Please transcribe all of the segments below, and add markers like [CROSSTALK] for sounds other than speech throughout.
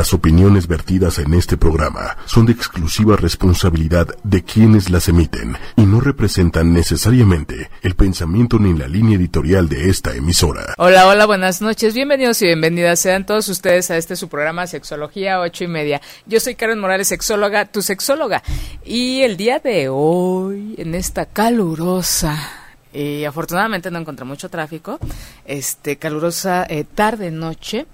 Las opiniones vertidas en este programa son de exclusiva responsabilidad de quienes las emiten y no representan necesariamente el pensamiento ni la línea editorial de esta emisora. Hola, hola, buenas noches. Bienvenidos y bienvenidas sean todos ustedes a este su programa Sexología ocho y media. Yo soy Karen Morales, sexóloga, tu sexóloga. Y el día de hoy, en esta calurosa y afortunadamente no encontré mucho tráfico. Este calurosa eh, tarde noche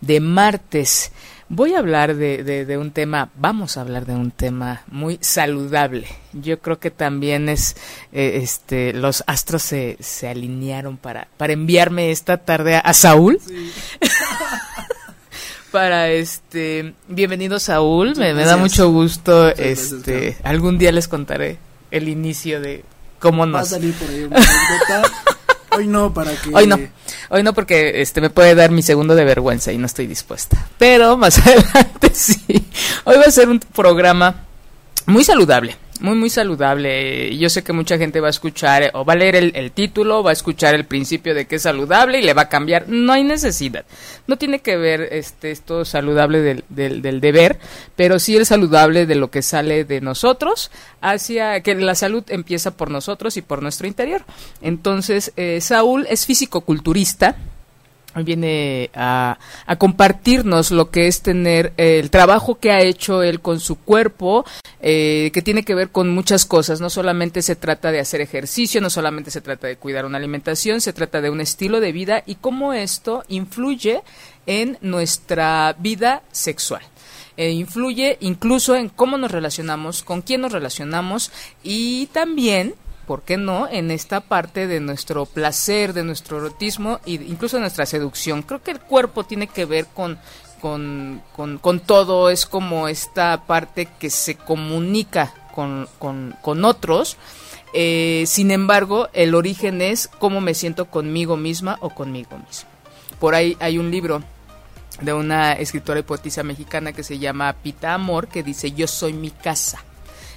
de martes Voy a hablar de, de, un tema, vamos a hablar de un tema muy saludable. Yo creo que también es, eh, este, los astros se, se alinearon para, para enviarme esta tarde a, Saúl. [LAUGHS] para este, bienvenido Saúl, me, da mucho gusto, este, algún día les contaré el inicio de cómo nos... Va a salir por ahí [LAUGHS] Hoy no, para que... Hoy no, hoy no porque este me puede dar mi segundo de vergüenza y no estoy dispuesta. Pero más [LAUGHS] adelante sí. Hoy va a ser un programa muy saludable muy, muy saludable. Yo sé que mucha gente va a escuchar o va a leer el, título, va a escuchar el principio de que es saludable y le va a cambiar. No hay necesidad. No tiene que ver este, esto saludable del, del, deber, pero sí el saludable de lo que sale de nosotros hacia que la salud empieza por nosotros y por nuestro interior. Entonces, eh, Saúl es físico-culturista viene a, a, compartirnos lo que es tener el trabajo que ha hecho él con su cuerpo, eh, que tiene que ver con muchas cosas. No solamente se trata de hacer ejercicio, no solamente se trata de cuidar una alimentación, se trata de un estilo de vida y cómo esto influye en nuestra vida sexual. E influye incluso en cómo nos relacionamos, con quién nos relacionamos y también ¿por qué no?, en esta parte de nuestro placer, de nuestro erotismo e incluso de nuestra seducción. Creo que el cuerpo tiene que ver con, con, con, todo, es como esta parte que se comunica con, con otros. Eh, sin embargo, el origen es cómo me siento conmigo misma o conmigo mismo. Por ahí hay un libro de una escritora y poetisa mexicana que se llama Pita Amor que dice yo soy mi casa.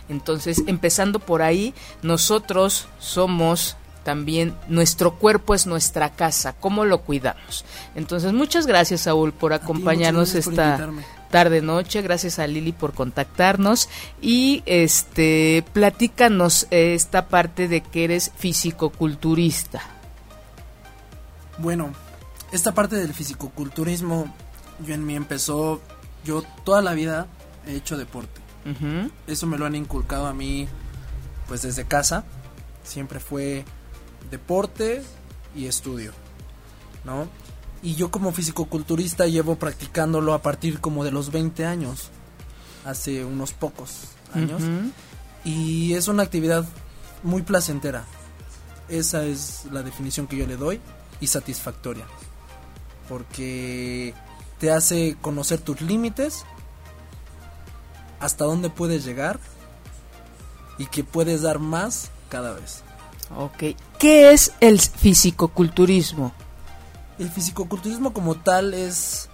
Entonces, empezando por ahí, nosotros somos también nuestro cuerpo es nuestra casa, ¿cómo lo cuidamos? Entonces, muchas gracias, Saúl, por acompañarnos esta tarde noche, gracias a Lili por contactarnos y este platícanos esta parte de que eres físico-culturista. Bueno, esta parte del fisicoculturismo yo en mí empezó yo toda la vida he hecho deporte eso me lo han inculcado a mí pues desde casa. Siempre fue deporte y estudio, ¿no? Y yo como fisicoculturista llevo practicándolo a partir como de los 20 años, hace unos pocos años. Y es una actividad muy placentera. Esa es la definición que yo le doy y satisfactoria. Porque te hace conocer tus límites hasta dónde puedes llegar y que puedes dar más cada vez. Ok. ¿Qué es el fisicoculturismo? El fisicoculturismo como tal es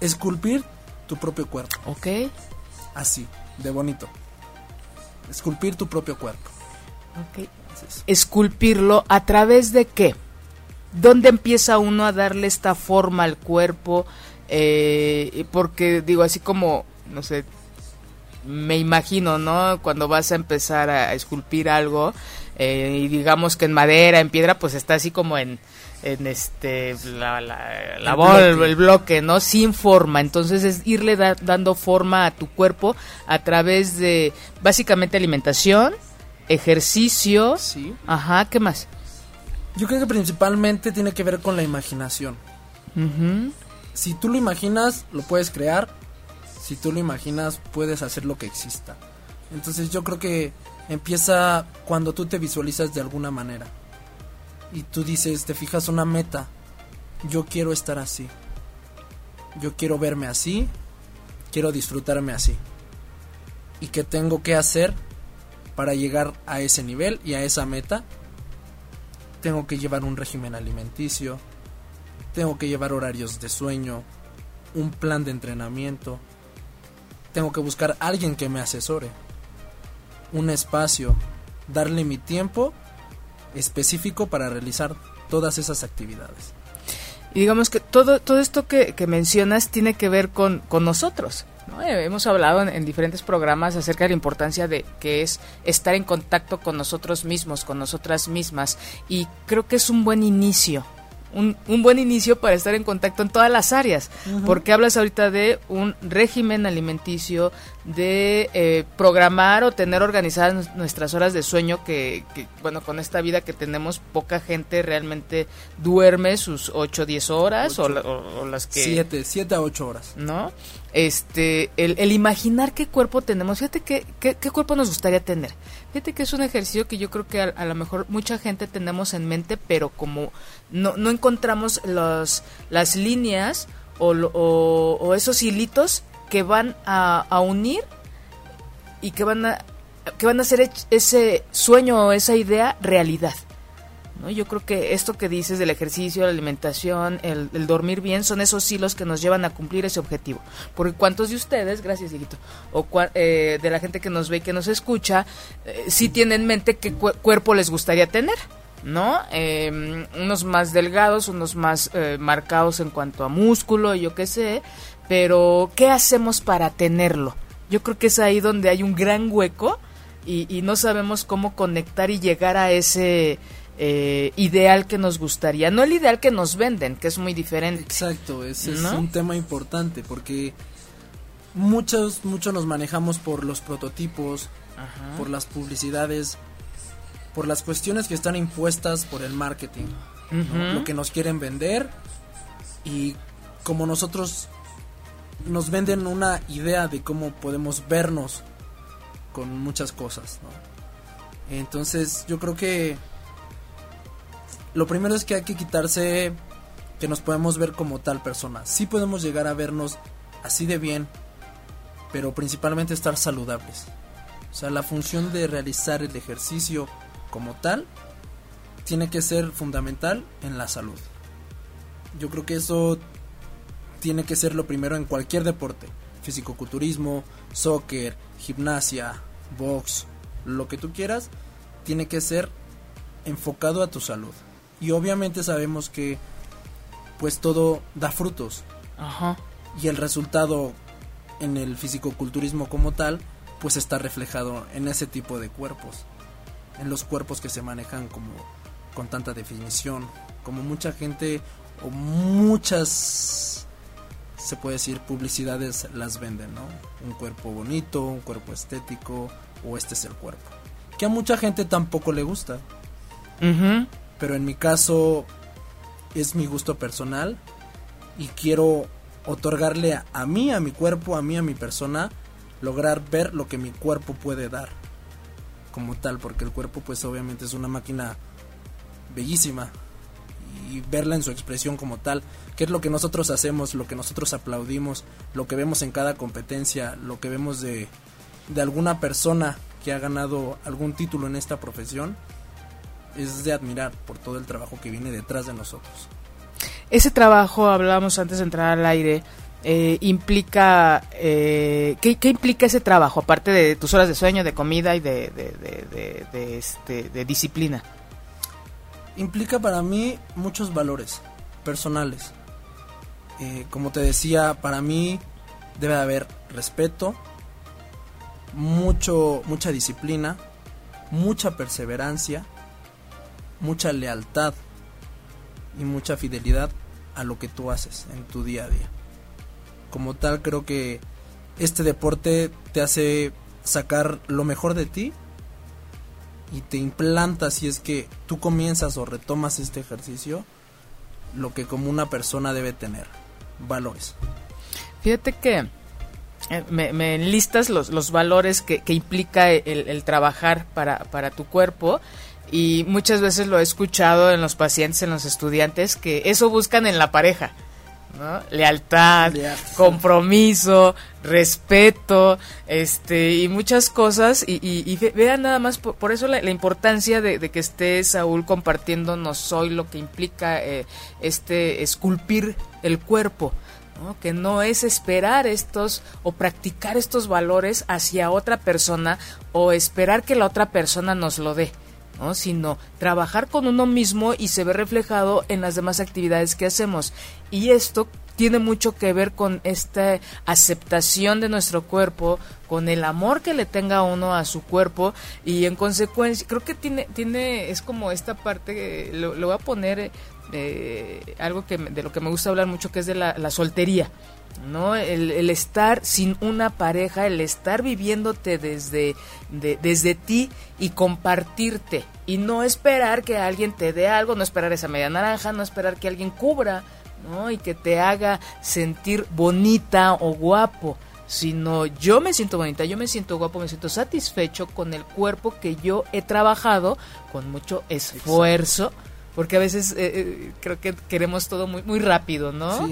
esculpir tu propio cuerpo. Ok. Así, de bonito. Esculpir tu propio cuerpo. Ok. Esculpirlo a través de qué? ¿Dónde empieza uno a darle esta forma al cuerpo? Eh, porque digo, así como, no sé, me imagino, ¿no? Cuando vas a empezar a esculpir algo, eh, y digamos que en madera, en piedra, pues está así como en, en este, la, la, la el, bloque. el, bloque. ¿no? Sin forma. Entonces es irle dando forma a tu cuerpo a través de, básicamente, alimentación, ejercicio. Sí. Ajá, ¿qué más? Yo creo que principalmente tiene que ver con la imaginación si tú lo imaginas, lo puedes crear. Si tú lo imaginas, puedes hacer lo que exista. Entonces yo creo que empieza cuando tú te visualizas de alguna manera. Y tú dices, te fijas una meta. Yo quiero estar así. Yo quiero verme así. Quiero disfrutarme así. ¿Y qué tengo que hacer para llegar a ese nivel y a esa meta? Tengo que llevar un régimen alimenticio tengo que llevar horarios de sueño, un plan de entrenamiento, tengo que buscar a alguien que me asesore, un espacio, darle mi tiempo específico para realizar todas esas actividades. Y digamos que todo, todo esto que, mencionas tiene que ver con, con nosotros. ¿no? Eh, hemos hablado en, en, diferentes programas acerca de la importancia de que es estar en contacto con nosotros mismos, con nosotras mismas. Y creo que es un buen inicio un, un, buen inicio para estar en contacto en todas las áreas, uh -huh. porque hablas ahorita de un régimen alimenticio, de eh, programar o tener organizadas nuestras horas de sueño, que, que, bueno, con esta vida que tenemos, poca gente realmente duerme sus 8 o 10 horas, o, o, o, las que... 7, 7 a 8 horas. ¿No? Este, el, el imaginar qué cuerpo tenemos, fíjate qué, qué, cuerpo nos gustaría tener. Fíjate que es un ejercicio que yo creo que a, a lo mejor mucha gente tenemos en mente, pero como no, no encontramos los, las líneas o esos hilitos que van a, a, unir y que van a que van a hacer ese sueño o esa idea realidad. ¿No? Yo creo que esto que dices del ejercicio, la alimentación, el, dormir bien, son esos hilos que nos llevan a cumplir ese objetivo. Porque cuántos de ustedes, gracias hijito, o eh, de la gente que nos ve y que nos escucha, eh, sí tienen en mente qué cu cuerpo les gustaría tener. ¿no? Eh, unos más delgados, unos más eh, marcados en cuanto a músculo, yo qué sé, pero ¿qué hacemos para tenerlo? Yo creo que es ahí donde hay un gran hueco y no sabemos cómo conectar y llegar a ese eh, ideal que nos gustaría, no el ideal que nos venden, que es muy diferente. Exacto, ese ¿no? es un tema importante porque muchos, muchos nos manejamos por los prototipos, Ajá. por las publicidades, por las cuestiones que están impuestas por el marketing, uh -huh. ¿no? lo que nos quieren vender y como nosotros nos venden una idea de cómo podemos vernos con muchas cosas, ¿no? Entonces yo creo que lo primero es que hay que quitarse que nos podemos ver como tal persona. Sí podemos llegar a vernos así de bien, pero principalmente estar saludables. O sea, la función de realizar el ejercicio como tal tiene que ser fundamental en la salud. Yo creo que eso tiene que ser lo primero en cualquier deporte, fisicoculturismo, soccer, gimnasia, box, lo que tú quieras, tiene que ser enfocado a tu salud. Y obviamente sabemos que pues todo da frutos. Ajá. Y el resultado en el fisicoculturismo como tal, pues está reflejado en ese tipo de cuerpos en los cuerpos que se manejan como con tanta definición, como mucha gente o muchas se puede decir publicidades las venden, ¿no? Un cuerpo bonito, un cuerpo estético o este es el cuerpo. Que a mucha gente tampoco le gusta. Uh -huh. Pero en mi caso es mi gusto personal y quiero otorgarle a, mí, a mi cuerpo, a mí, a mi persona, lograr ver lo que mi cuerpo puede dar como tal, porque el cuerpo pues obviamente es una máquina bellísima y verla en su expresión como tal, que es lo que nosotros hacemos, lo que nosotros aplaudimos, lo que vemos en cada competencia, lo que vemos de, de alguna persona que ha ganado algún título en esta profesión, es de admirar por todo el trabajo que viene detrás de nosotros. Ese trabajo, hablábamos antes de entrar al aire, eh, implica eh, ¿qué, ¿qué, implica ese trabajo aparte de tus horas de sueño de comida y de, de, de, de este, disciplina implica para mí muchos valores personales eh, como te decía para mí debe haber respeto mucho mucha disciplina mucha perseverancia mucha lealtad y mucha fidelidad a lo que tú haces en tu día a día. Como tal creo que este deporte te hace sacar lo mejor de ti y te implanta si es que tú comienzas o retomas este ejercicio lo que como una persona debe tener valores. Fíjate que eh, me, me enlistas los, los valores que, que implica el, el, trabajar para, para tu cuerpo y muchas veces lo he escuchado en los pacientes, en los estudiantes, que eso buscan en la pareja ¿no? Lealtad, compromiso, respeto, este, y muchas cosas, y, y, y vean nada más, por, por eso la, la importancia de, de, que esté Saúl compartiéndonos hoy lo que implica eh, este esculpir el cuerpo. ¿no? que no es esperar estos o practicar estos valores hacia otra persona o esperar que la otra persona nos lo dé. ¿No? sino trabajar con uno mismo y se ve reflejado en las demás actividades que hacemos. Y esto tiene mucho que ver con esta aceptación de nuestro cuerpo, con el amor que le tenga uno a su cuerpo y en consecuencia creo que tiene tiene es como esta parte lo, voy a poner eh, algo que de lo que me gusta hablar mucho que es de la, soltería. ¿No? El, estar sin una pareja, el estar viviéndote desde, desde ti y compartirte y no esperar que alguien te dé algo, no esperar esa media naranja, no esperar que alguien cubra ¿no? Y que te haga sentir bonita o guapo, sino yo me siento bonita, yo me siento guapo, me siento satisfecho con el cuerpo que yo he trabajado con mucho esfuerzo, porque a veces eh, eh, creo que queremos todo muy, muy rápido, ¿no?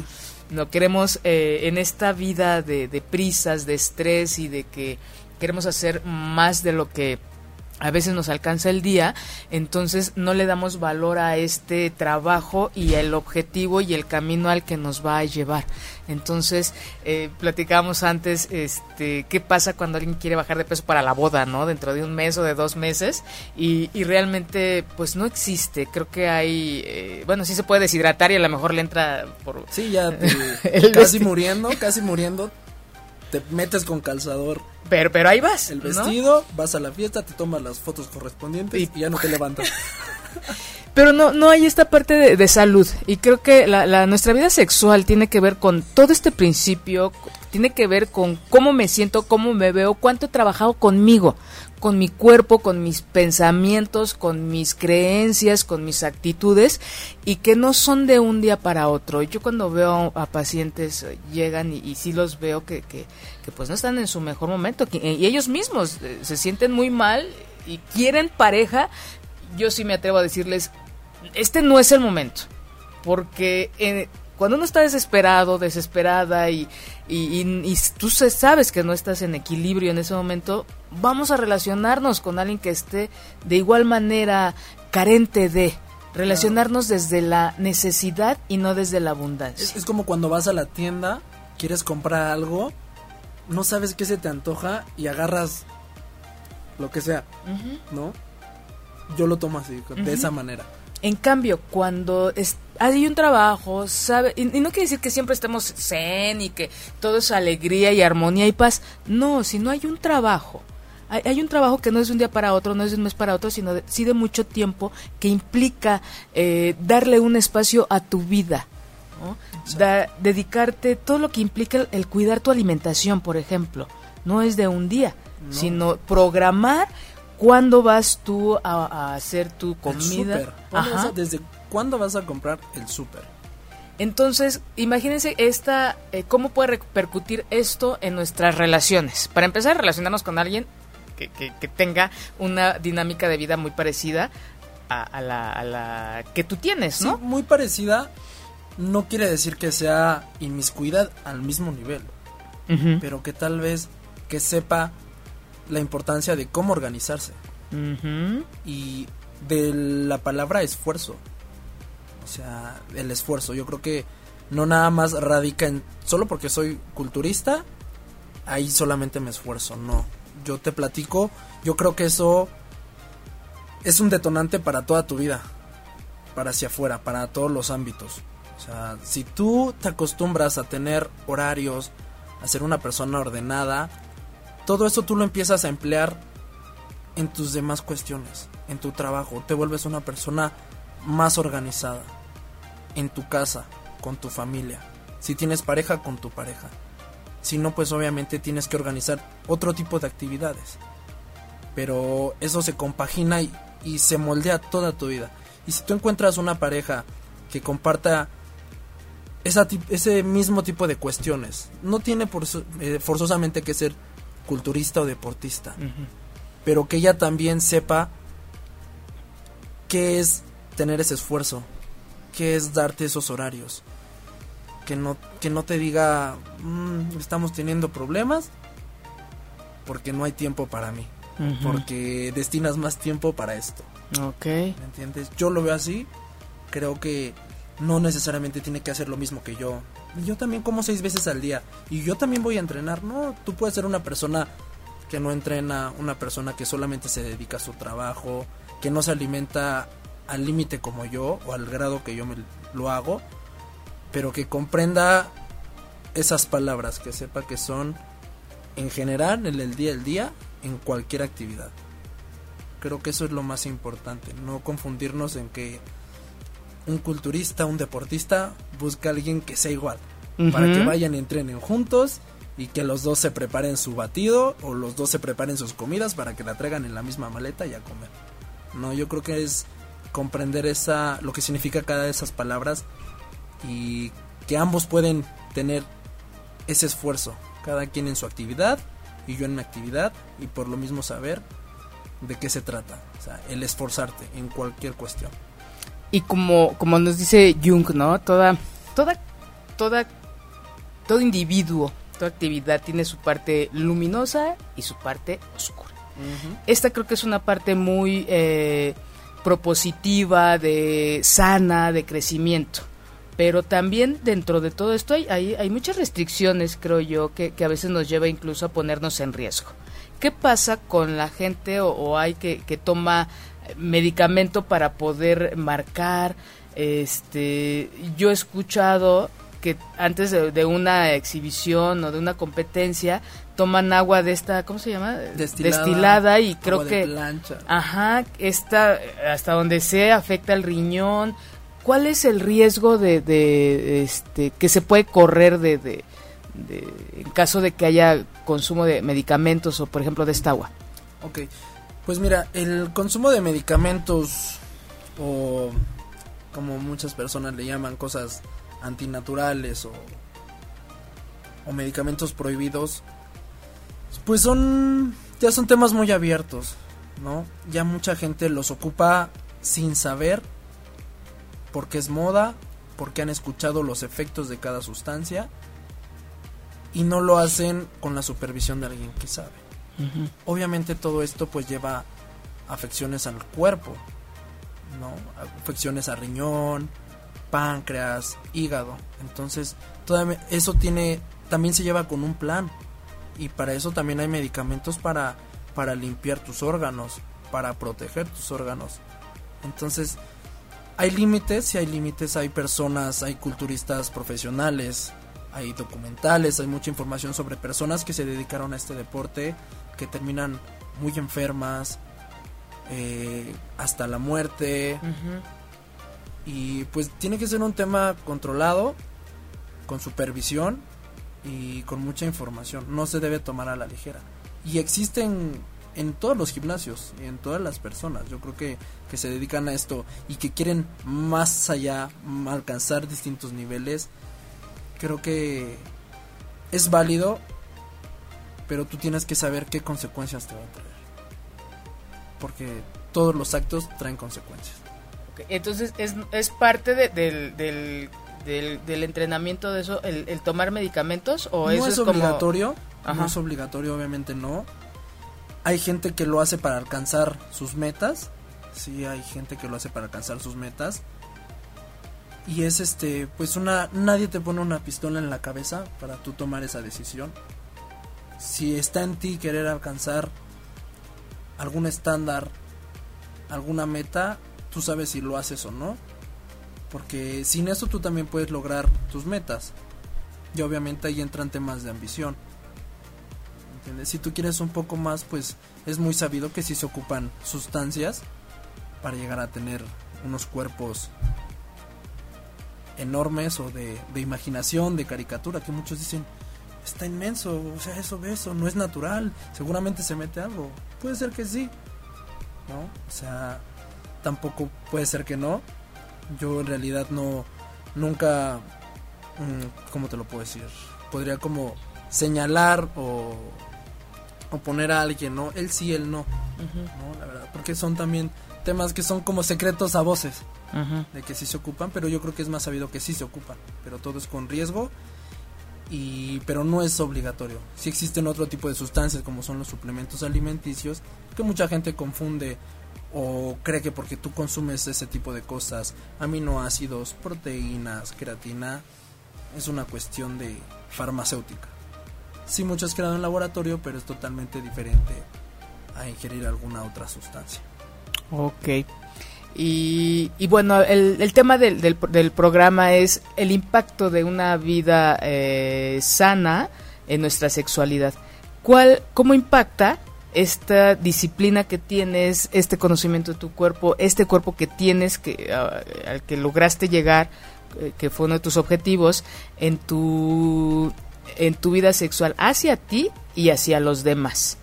No queremos eh, en esta vida de, de prisas, de estrés y de que queremos hacer más de lo que a veces nos alcanza el día, entonces no le damos valor a este trabajo y el objetivo y el camino al que nos va a llevar. Entonces, eh, platicábamos antes, este, qué pasa cuando alguien quiere bajar de peso para la boda, ¿no? Dentro de un mes o de dos meses y, y realmente, pues no existe. Creo que hay, eh, bueno, sí se puede deshidratar y a lo mejor le entra por... Sí, ya [LAUGHS] casi muriendo, casi muriendo, te metes con calzador pero, pero ahí vas. El vestido, vas a la fiesta, te tomas las fotos correspondientes y, ya no te levantas. [LAUGHS] Pero no, no hay esta parte de, salud. Y creo que la, nuestra vida sexual tiene que ver con todo este principio, tiene que ver con cómo me siento, cómo me veo, cuánto he trabajado conmigo, con mi cuerpo, con mis pensamientos, con mis creencias, con mis actitudes y que no son de un día para otro. Yo cuando veo a pacientes eh, llegan y, y sí los veo que, que, que, pues no están en su mejor momento y ellos mismos eh, se sienten muy mal y quieren pareja, yo sí me atrevo a decirles, este no es el momento, porque... Eh, cuando uno está desesperado, desesperada y, y, tú sabes que no estás en equilibrio en ese momento, vamos a relacionarnos con alguien que esté de igual manera carente de, relacionarnos desde la necesidad y no desde la abundancia. Es, como cuando vas a la tienda, quieres comprar algo, no sabes qué se te antoja y agarras lo que sea, ¿no? Yo lo tomo así, de esa manera. En cambio, cuando hay un trabajo, sabe, y, no quiere decir que siempre estemos zen y que todo es alegría y armonía y paz. No, si no hay un trabajo, hay, un trabajo que no es de un día para otro, no es de un mes para otro, sino de, sí de mucho tiempo que implica eh, darle un espacio a tu vida. dedicarte todo lo que implica el, cuidar tu alimentación, por ejemplo. No es de un día, sino programar ¿Cuándo vas tú a, hacer tu comida? ¿Desde cuándo vas a comprar el súper? Entonces, imagínense esta, eh, cómo puede repercutir esto en nuestras relaciones. Para empezar, relacionarnos con alguien que, tenga una dinámica de vida muy parecida a, la, que tú tienes, ¿no? muy parecida no quiere decir que sea inmiscuidad al mismo nivel, pero que tal vez que sepa la importancia de cómo organizarse. Y de la palabra esfuerzo. O sea, el esfuerzo. Yo creo que no nada más radica en solo porque soy culturista, ahí solamente me esfuerzo. No. Yo te platico, yo creo que eso es un detonante para toda tu vida. Para hacia afuera, para todos los ámbitos. O sea, si tú te acostumbras a tener horarios, a ser una persona ordenada, todo eso tú lo empiezas a emplear en tus demás cuestiones, en tu trabajo, te vuelves una persona más organizada, en tu casa, con tu familia, si tienes pareja, con tu pareja. Si no, pues obviamente tienes que organizar otro tipo de actividades. Pero eso se compagina y, se moldea toda tu vida. Y si tú encuentras una pareja que comparta ese mismo tipo de cuestiones, no tiene por, eh, forzosamente que ser culturista o deportista, pero que ella también sepa qué es tener ese esfuerzo, qué es darte esos horarios, que no, que no te diga, mm, estamos teniendo problemas porque no hay tiempo para mí, porque destinas más tiempo para esto. Ok. ¿Me entiendes? Yo lo veo así, creo que no necesariamente tiene que hacer lo mismo que yo. Yo también como seis veces al día y yo también voy a entrenar. No, tú puedes ser una persona que no entrena, una persona que solamente se dedica a su trabajo, que no se alimenta al límite como yo o al grado que yo me lo hago, pero que comprenda esas palabras, que sepa que son en general en el día al día en cualquier actividad. Creo que eso es lo más importante, no confundirnos en que un culturista, un deportista busca a alguien que sea igual, para que vayan y entrenen juntos y que los dos se preparen su batido o los dos se preparen sus comidas para que la traigan en la misma maleta y a comer. No, yo creo que es comprender esa lo que significa cada de esas palabras y que ambos pueden tener ese esfuerzo, cada quien en su actividad y yo en mi actividad y por lo mismo saber de qué se trata, o sea, el esforzarte en cualquier cuestión. Y como, como nos dice Jung, ¿no? Toda, toda, toda, todo individuo, toda actividad tiene su parte luminosa y su parte oscura. Esta creo que es una parte muy eh, propositiva, de sana, de crecimiento. Pero también dentro de todo esto hay, hay, muchas restricciones, creo yo, que, que, a veces nos lleva incluso a ponernos en riesgo. ¿Qué pasa con la gente o, hay que, que toma medicamento para poder marcar. Este, yo he escuchado que antes de, una exhibición o de una competencia toman agua de esta, ¿cómo se llama? Destilada, y creo que ajá, esta hasta donde se afecta el riñón. ¿Cuál es el riesgo de, de este que se puede correr de, de, en caso de que haya consumo de medicamentos o por ejemplo de esta agua? Ok, pues mira, el consumo de medicamentos o como muchas personas le llaman cosas antinaturales o, o medicamentos prohibidos, pues son ya son temas muy abiertos, ¿no? Ya mucha gente los ocupa sin saber porque es moda, porque han escuchado los efectos de cada sustancia y no lo hacen con la supervisión de alguien que sabe. Obviamente todo esto pues lleva afecciones al cuerpo, ¿no? Afecciones a riñón, páncreas, hígado. Entonces, todo eso tiene también se lleva con un plan y para eso también hay medicamentos para para limpiar tus órganos, para proteger tus órganos. Entonces, hay límites, si hay límites, hay personas, hay culturistas profesionales, hay documentales, hay mucha información sobre personas que se dedicaron a este deporte que terminan muy enfermas, eh, hasta la muerte. Y pues tiene que ser un tema controlado, con supervisión y con mucha información. No se debe tomar a la ligera. Y existen en todos los gimnasios y en todas las personas. Yo creo que, que se dedican a esto y que quieren más allá, alcanzar distintos niveles. Creo que es válido pero tú tienes que saber qué consecuencias te va a traer. Porque todos los actos traen consecuencias. entonces es, es parte del, del, del, entrenamiento de eso, el, tomar medicamentos o no eso es, obligatorio, no es obligatorio, obviamente no. Hay gente que lo hace para alcanzar sus metas, sí, hay gente que lo hace para alcanzar sus metas. Y es este, pues una, nadie te pone una pistola en la cabeza para tú tomar esa decisión si está en ti querer alcanzar algún estándar, alguna meta, tú sabes si lo haces o no. Porque sin eso tú también puedes lograr tus metas. Y obviamente ahí entran temas de ambición. Si tú quieres un poco más, pues es muy sabido que si se ocupan sustancias para llegar a tener unos cuerpos enormes o de, imaginación, de caricatura, que muchos dicen, está inmenso, o sea, eso, eso, no es natural, seguramente se mete algo. Puede ser que sí, ¿no? O sea, tampoco puede ser que no. Yo en realidad no, nunca, mm, ¿cómo te lo puedo decir? Podría como señalar o, o poner a alguien, ¿no? Él sí, él no, ¿no? La verdad, porque son también temas que son como secretos a voces, de que sí se ocupan, pero yo creo que es más sabido que sí se ocupan, pero todo es con riesgo y pero no es obligatorio. Si existen otro tipo de sustancias como son los suplementos alimenticios que mucha gente confunde o cree que porque tú consumes ese tipo de cosas, aminoácidos, proteínas, creatina, es una cuestión de farmacéutica. Sí, mucho es creado en laboratorio, pero es totalmente diferente a ingerir alguna otra sustancia. Ok. Y, y bueno, el, el tema del, del, programa es el impacto de una vida eh, sana en nuestra sexualidad. ¿Cuál, ¿Cómo impacta esta disciplina que tienes, este conocimiento de tu cuerpo, este cuerpo que tienes, que, al que lograste llegar, eh, que fue uno de tus objetivos, en tu, en tu vida sexual hacia ti y hacia los demás?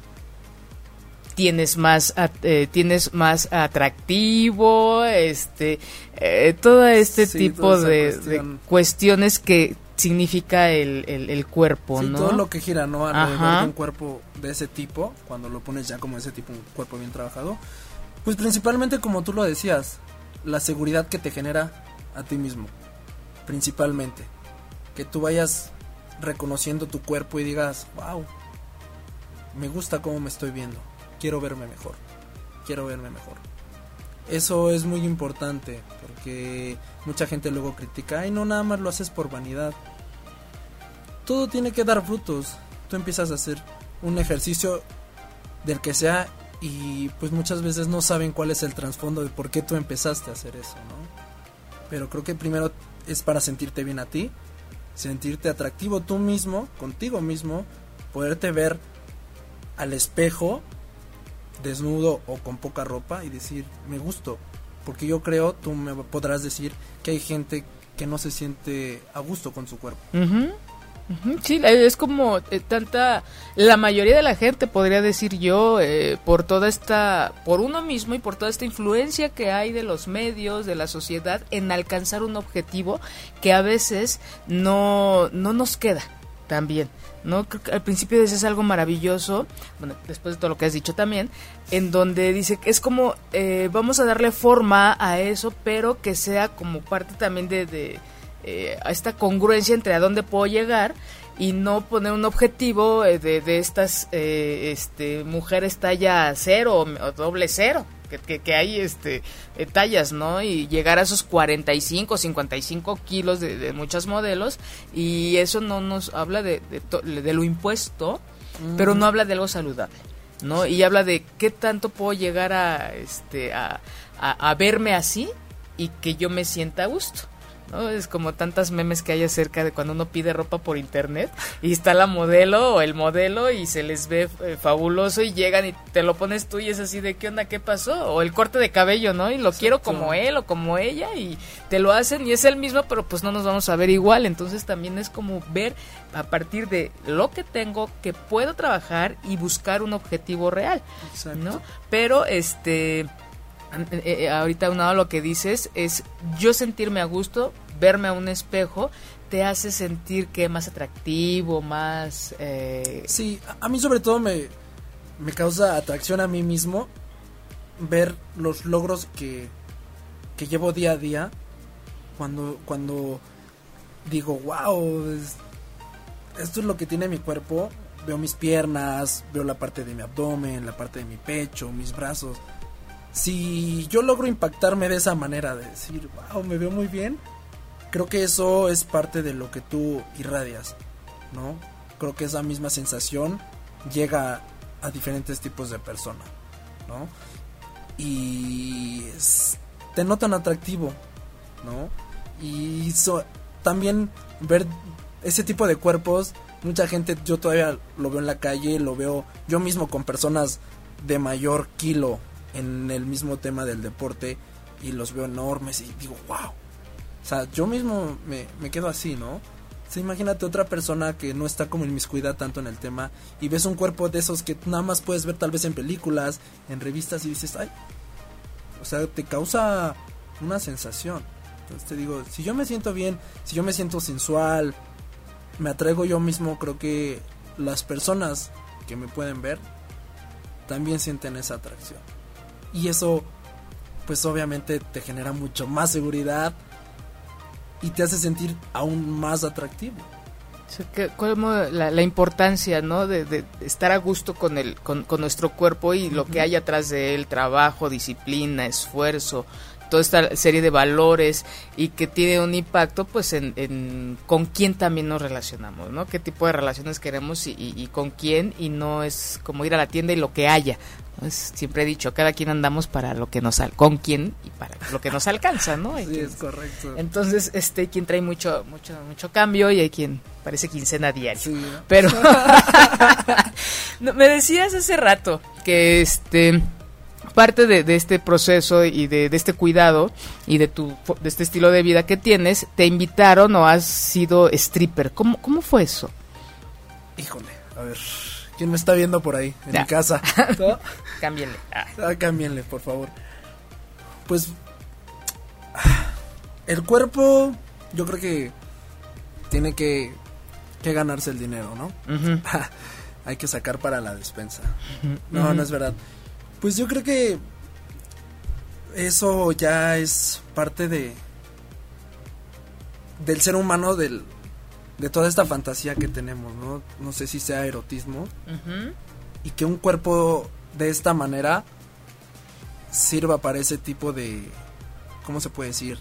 tienes más eh, tienes más atractivo este eh, todo este sí, tipo de, de, cuestiones que significa el, el, el cuerpo sí, no todo lo que gira no alrededor de un cuerpo de ese tipo cuando lo pones ya como ese tipo un cuerpo bien trabajado pues principalmente como tú lo decías la seguridad que te genera a ti mismo principalmente. Que tú vayas reconociendo tu cuerpo y digas wow me gusta cómo me estoy viendo quiero verme mejor, quiero verme mejor. Eso es muy importante porque mucha gente luego critica, ay no, nada más lo haces por vanidad. Todo tiene que dar frutos. Tú empiezas a hacer un ejercicio del que sea y pues muchas veces no saben cuál es el trasfondo de por qué tú empezaste a hacer eso, ¿no? Pero creo que primero es para sentirte bien a ti, sentirte atractivo tú mismo, contigo mismo, poderte ver al espejo desnudo o con poca ropa y decir, me gusto. Porque yo creo, tú me podrás decir que hay gente que no se siente a gusto con su cuerpo. Sí, es como eh, tanta, la mayoría de la gente podría decir yo, eh, por toda esta, por uno mismo y por toda esta influencia que hay de los medios, de la sociedad, en alcanzar un objetivo que a veces no, no nos queda también. ¿no? Creo que al principio dices algo maravilloso, bueno, después de todo lo que has dicho también, en donde dice que es como, eh, vamos a darle forma a eso, pero que sea como parte también de, de eh, a esta congruencia entre a dónde puedo llegar y no poner un objetivo de, de estas eh, este, mujeres talla cero o doble cero. Que, que, que, hay este eh, tallas, ¿no? Y llegar a esos 45, 55 kilos de, de muchos modelos y eso no nos habla de, de, de lo impuesto, mm. pero no habla de algo saludable, ¿no? Y habla de qué tanto puedo llegar a, este, a, a, a verme así y que yo me sienta a gusto. ¿No? Es como tantas memes que hay acerca de cuando uno pide ropa por internet y está la modelo o el modelo y se les ve eh, fabuloso y llegan y te lo pones tú y es así de qué onda, qué pasó, o el corte de cabello, ¿no? Y lo Exacto. quiero como él o como ella y te lo hacen y es el mismo, pero pues no nos vamos a ver igual, entonces también es como ver a partir de lo que tengo que puedo trabajar y buscar un objetivo real, Exacto. ¿no? Pero este eh, eh, ahorita uno lo que dices es yo sentirme a gusto, verme a un espejo, te hace sentir que más atractivo, más... Eh... Sí, a mí sobre todo me, me causa atracción a mí mismo ver los logros que, que llevo día a día cuando, cuando digo, wow, es, esto es lo que tiene mi cuerpo, veo mis piernas, veo la parte de mi abdomen, la parte de mi pecho, mis brazos si yo logro impactarme de esa manera, de decir, wow, me veo muy bien, creo que eso es parte de lo que tú irradias, ¿no? Creo que esa misma sensación llega a diferentes tipos de personas, ¿no? Y es, te notan atractivo, ¿no? Y también ver ese tipo de cuerpos, mucha gente, yo todavía lo veo en la calle, lo veo yo mismo con personas de mayor kilo en el mismo tema del deporte y los veo enormes y digo, wow. O sea, yo mismo me, me quedo así, ¿no? O imagínate otra persona que no está como inmiscuida tanto en el tema y ves un cuerpo de esos que nada más puedes ver tal vez en películas, en revistas y dices, ay, o sea, te causa una sensación. Entonces te digo, si yo me siento bien, si yo me siento sensual, me atraigo yo mismo, creo que las personas que me pueden ver también sienten esa atracción y eso pues obviamente te genera mucho más seguridad y te hace sentir aún más atractivo. O sea, que, como la, la, importancia, ¿no? De, de, estar a gusto con, el, con, con nuestro cuerpo y uh -huh. lo que hay atrás de él, trabajo, disciplina, esfuerzo, toda esta serie de valores y que tiene un impacto pues en, con quién también nos relacionamos, ¿no? Qué tipo de relaciones queremos y, con quién y no es como ir a la tienda y lo que haya. siempre he dicho, cada quien andamos para lo que nos con quién y para lo que nos alcanza, ¿no? sí, es correcto. Entonces, este, hay quien trae mucho, mucho, mucho cambio y hay quien parece quincena diaria. Pero [LAUGHS] [LAUGHS] me decías hace rato que este parte de, este proceso y de, este cuidado y de tu de este estilo de vida que tienes, te invitaron o has sido stripper. ¿Cómo, cómo fue eso? Híjole, a ver, ¿quién me está viendo por ahí en mi casa? [LAUGHS] cámbienle. Ah. ah. cámbienle, por favor. Pues el cuerpo yo creo que tiene que, que ganarse el dinero, ¿no? [LAUGHS] Hay que sacar para la despensa. No, no es verdad. Pues yo creo que eso ya es parte de del ser humano del de toda esta fantasía que tenemos, ¿no? No sé si sea erotismo y que un cuerpo de esta manera sirva para ese tipo de ¿cómo se puede decir?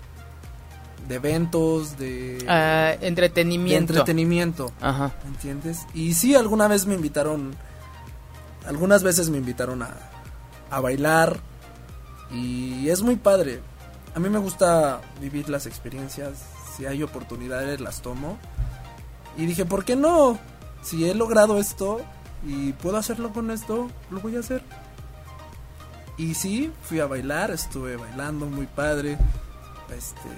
de eventos, de ah, entretenimiento. De entretenimiento. Ajá. ¿Entiendes? Y sí, alguna vez me invitaron, algunas veces me invitaron a, a bailar y es muy padre. A mí me gusta vivir las experiencias, si hay oportunidades las tomo. Y dije, ¿por qué no? Si he logrado esto y puedo hacerlo con esto, lo voy a hacer. Y sí, fui a bailar, estuve bailando muy padre. Este,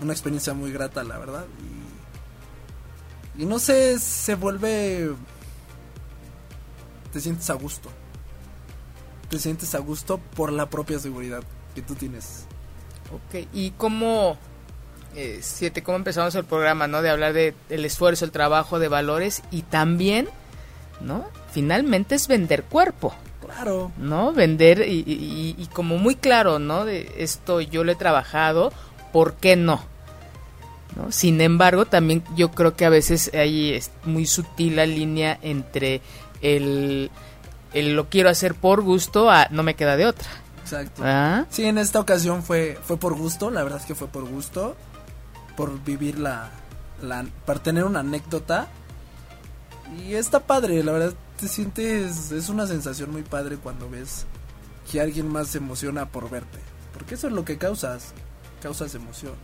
una experiencia muy grata, la verdad. Y, y no sé, se vuelve... Te sientes a gusto te sientes a gusto por la propia seguridad que tú tienes. Ok, ¿y cómo, eh, siete, cómo empezamos el programa, ¿no? De hablar de el esfuerzo, el trabajo, de valores y también, ¿no? Finalmente es vender cuerpo. Claro. ¿No? Vender y, y, como muy claro, ¿no? De esto yo lo he trabajado, ¿por qué no? ¿No? Sin embargo, también yo creo que a veces hay muy sutil la línea entre el el lo quiero hacer por gusto a no me queda de otra. Exacto. ¿Ah? Sí, en esta ocasión fue, fue por gusto, la verdad es que fue por gusto, por vivir la, la, para tener una anécdota. Y está padre, la verdad te sientes, es una sensación muy padre cuando ves que alguien más se emociona por verte. Porque eso es lo que causas, causas emoción.